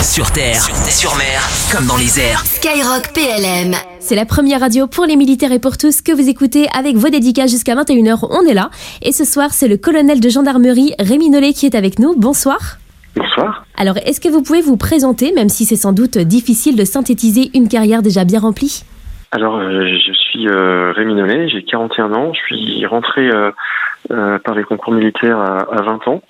Sur terre, sur mer, comme dans les airs. Skyrock PLM. C'est la première radio pour les militaires et pour tous que vous écoutez avec vos dédicaces jusqu'à 21h. On est là. Et ce soir, c'est le colonel de gendarmerie Rémi Nollet qui est avec nous. Bonsoir. Bonsoir. Alors, est-ce que vous pouvez vous présenter, même si c'est sans doute difficile de synthétiser une carrière déjà bien remplie? Alors, euh, je suis euh, Rémi Nollet, j'ai 41 ans. Je suis rentré euh, euh, par les concours militaires à, à 20 ans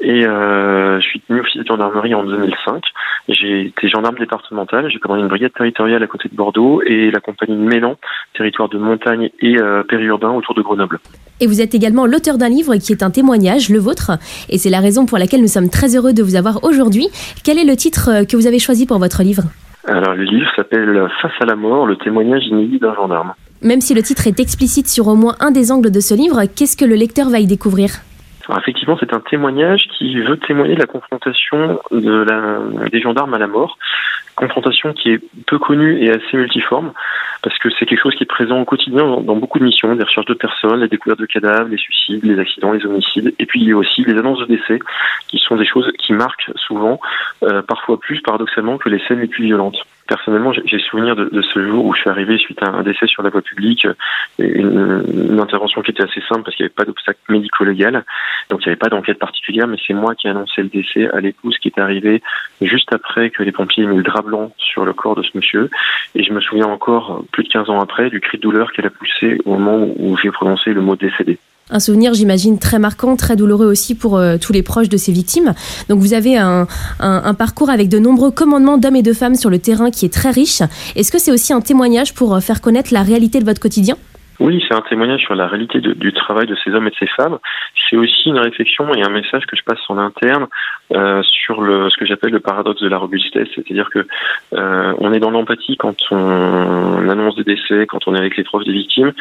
et euh, je suis tenu officier de gendarmerie en 2005. J'ai été gendarme départemental, j'ai commandé une brigade territoriale à côté de Bordeaux et la compagnie de Mélan, territoire de montagne et euh, périurbain autour de Grenoble. Et vous êtes également l'auteur d'un livre qui est un témoignage, le vôtre. Et c'est la raison pour laquelle nous sommes très heureux de vous avoir aujourd'hui. Quel est le titre euh, que vous avez choisi pour votre livre? Alors le livre s'appelle Face à la mort, le témoignage inédit d'un gendarme. Même si le titre est explicite sur au moins un des angles de ce livre, qu'est-ce que le lecteur va y découvrir? Effectivement, c'est un témoignage qui veut témoigner de la confrontation des gendarmes à la mort. Confrontation qui est peu connue et assez multiforme, parce que c'est quelque chose qui est présent au quotidien dans, dans beaucoup de missions, des recherches de personnes, les découvertes de cadavres, les suicides, les accidents, les homicides, et puis il y a aussi les annonces de décès, qui sont des choses qui marquent souvent, euh, parfois plus paradoxalement que les scènes les plus violentes. Personnellement, j'ai souvenir de, ce jour où je suis arrivé suite à un décès sur la voie publique, une, une intervention qui était assez simple parce qu'il n'y avait pas d'obstacle médico-légal, donc il n'y avait pas d'enquête particulière, mais c'est moi qui ai annoncé le décès à l'épouse qui est arrivée juste après que les pompiers aient mis le drap blanc sur le corps de ce monsieur. Et je me souviens encore, plus de 15 ans après, du cri de douleur qu'elle a poussé au moment où j'ai prononcé le mot décédé. Un souvenir, j'imagine, très marquant, très douloureux aussi pour euh, tous les proches de ces victimes. Donc vous avez un, parcours avec de nombreux commandements d'hommes et de femmes sur le terrain qui est très riche. Est-ce que c'est aussi un témoignage pour euh, faire connaître la réalité de votre quotidien? Oui, c'est un témoignage sur la réalité du travail de ces hommes et de ces femmes. C'est aussi une réflexion et un message que je passe en interne euh, sur le, ce que j'appelle le paradoxe de la robustesse, c'est-à-dire que euh, on est dans l'empathie quand on annonce des décès, quand on est avec les proches des victimes,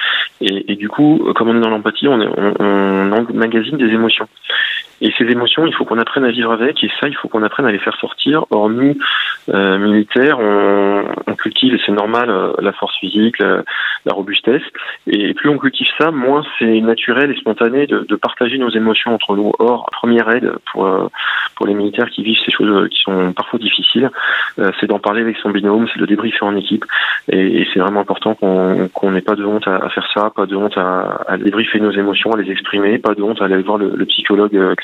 et, du coup, comme on est dans l'empathie, on, est- on, on emmagasine des émotions. Et ces émotions, il faut qu'on apprenne à vivre avec, et ça, il faut qu'on apprenne à les faire sortir. Or, nous, euh, militaires, on, on cultive, et c'est normal, euh, la force physique, la, la robustesse, et plus on cultive ça, moins c'est naturel et spontané de, de partager nos émotions entre nous. Or, première aide pour euh, pour les militaires qui vivent ces choses euh, qui sont parfois difficiles, euh, c'est d'en parler avec son binôme, c'est de débriefer en équipe, et, et c'est vraiment important qu'on qu'on n'ait pas de honte à, à faire ça, pas de honte à, à débriefer nos émotions, à les exprimer, pas de honte à aller voir le, le psychologue euh,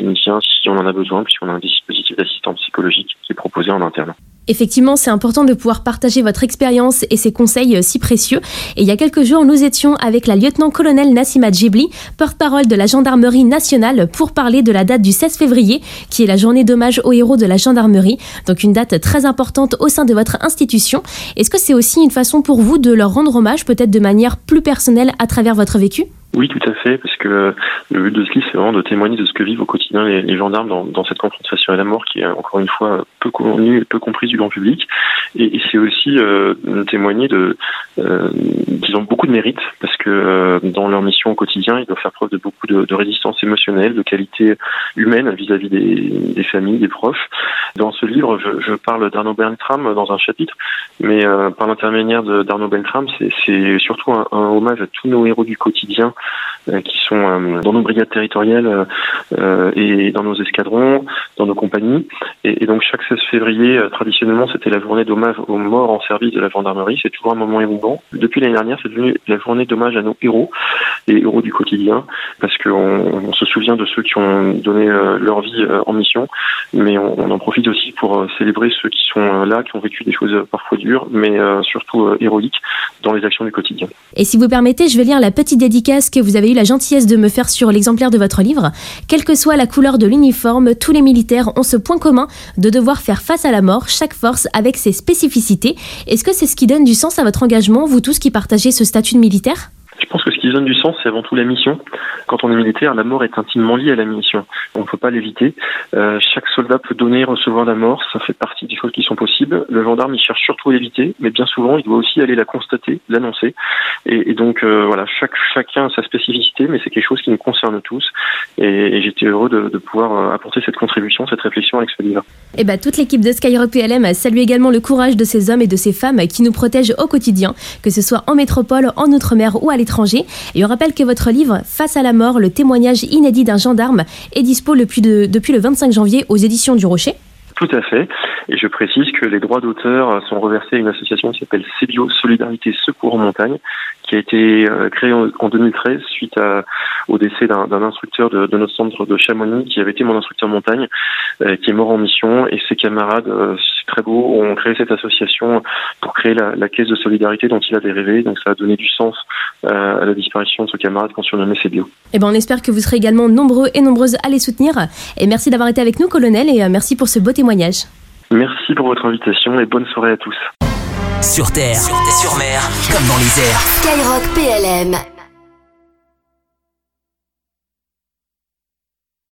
si on en a besoin, puisqu'on a un dispositif d'assistance psychologique qui est proposé en interne. Effectivement, c'est important de pouvoir partager votre expérience et ces conseils euh, si précieux. Et il y a quelques jours, nous étions avec la lieutenant-colonel Nassima Djibli, porte-parole de la gendarmerie nationale, pour parler de la date du 16 février, qui est la journée d'hommage aux héros de la gendarmerie. Donc une date très importante au sein de votre institution. Est-ce que c'est aussi une façon pour vous de leur rendre hommage, peut-être de manière plus personnelle à travers votre vécu? Oui, tout à fait, parce que le but de ce livre, c'est vraiment de témoigner de ce que vivent au quotidien les, gendarmes dans, dans cette confrontation à la mort qui est encore une fois peu connue et peu comprise du grand public. Et, c'est aussi euh, témoigner de, euh, qu'ils beaucoup de mérite, parce que euh, dans leur mission au quotidien, ils doivent faire preuve de beaucoup de, de résistance émotionnelle, de qualité humaine vis-à-vis des, des familles, des proches. Dans ce livre, je, je parle d'Arnaud Bertram dans un chapitre, mais euh, par l'intermédiaire d'Arnaud Beltram, c'est surtout un, hommage à tous nos héros du quotidien qui sont euh, dans nos brigades territoriales euh, euh, et dans nos escadrons, dans nos compagnies. Et, donc chaque 16 février, euh, traditionnellement, c'était la journée d'hommage aux morts en service de la gendarmerie. C'est toujours un moment émouvant. Depuis l'année dernière, c'est devenu la journée d'hommage à nos héros, les héros du quotidien, parce qu'on on se souvient de ceux qui ont donné euh, leur vie euh, en mission, mais on, en profite aussi pour célébrer ceux qui sont là, qui ont vécu des choses parfois dures, mais surtout héroïques dans les actions du quotidien. Et si vous permettez, je vais lire la petite dédicace que vous avez eu la gentillesse de me faire sur l'exemplaire de votre livre. Quelle que soit la couleur de l'uniforme, tous les militaires ont ce point commun de devoir faire face à la mort, chaque force avec ses spécificités. Est-ce que c'est ce qui donne du sens à votre engagement, vous tous qui partagez ce statut de militaire? Pense que ce qui donne du sens, c'est avant tout la mission. Quand on est militaire, la mort est intimement liée à la mission. On ne peut pas l'éviter. Euh, chaque soldat peut donner et recevoir la mort. Ça fait partie des choses qui sont possibles. Le gendarme, il cherche surtout à l'éviter, mais bien souvent, il doit aussi aller la constater, l'annoncer. Et, et donc, euh, voilà, chacun a sa spécificité, mais c'est quelque chose qui nous concerne tous. Et, et j'étais heureux de, pouvoir euh, apporter cette contribution, cette réflexion avec ce livre. Eh ben, toute l'équipe de Skyrock PLM salue également le courage de ces hommes et de ces femmes qui nous protègent au quotidien, que ce soit en métropole, en outre-mer ou à l'étranger. Et on rappelle que votre livre, Face à la mort, le témoignage inédit d'un gendarme, est dispo le plus de- depuis le 25 janvier aux éditions du Rocher. Tout à fait. Et je précise que les droits d'auteur sont reversés à une association qui s'appelle Cébio Solidarité Secours en Montagne, qui a été euh, créée en 2013 suite au décès d'un instructeur de, notre centre de Chamonix, qui avait été mon instructeur montagne, euh, qui est mort en mission. Et ses camarades, euh, très beau, ont créé cette association pour créer la, caisse de solidarité dont il avait rêvé. Donc ça a donné du sens à la disparition de ce camarade qu'on surnommait Cébio. Eh ben, on espère que vous serez également nombreux et nombreuses à les soutenir. Et merci d'avoir été avec nous, colonel, et merci pour ce beau témoignage. Merci pour votre invitation et bonne soirée à tous. Sur terre, sur mer, comme dans les airs. Skyrock PLM.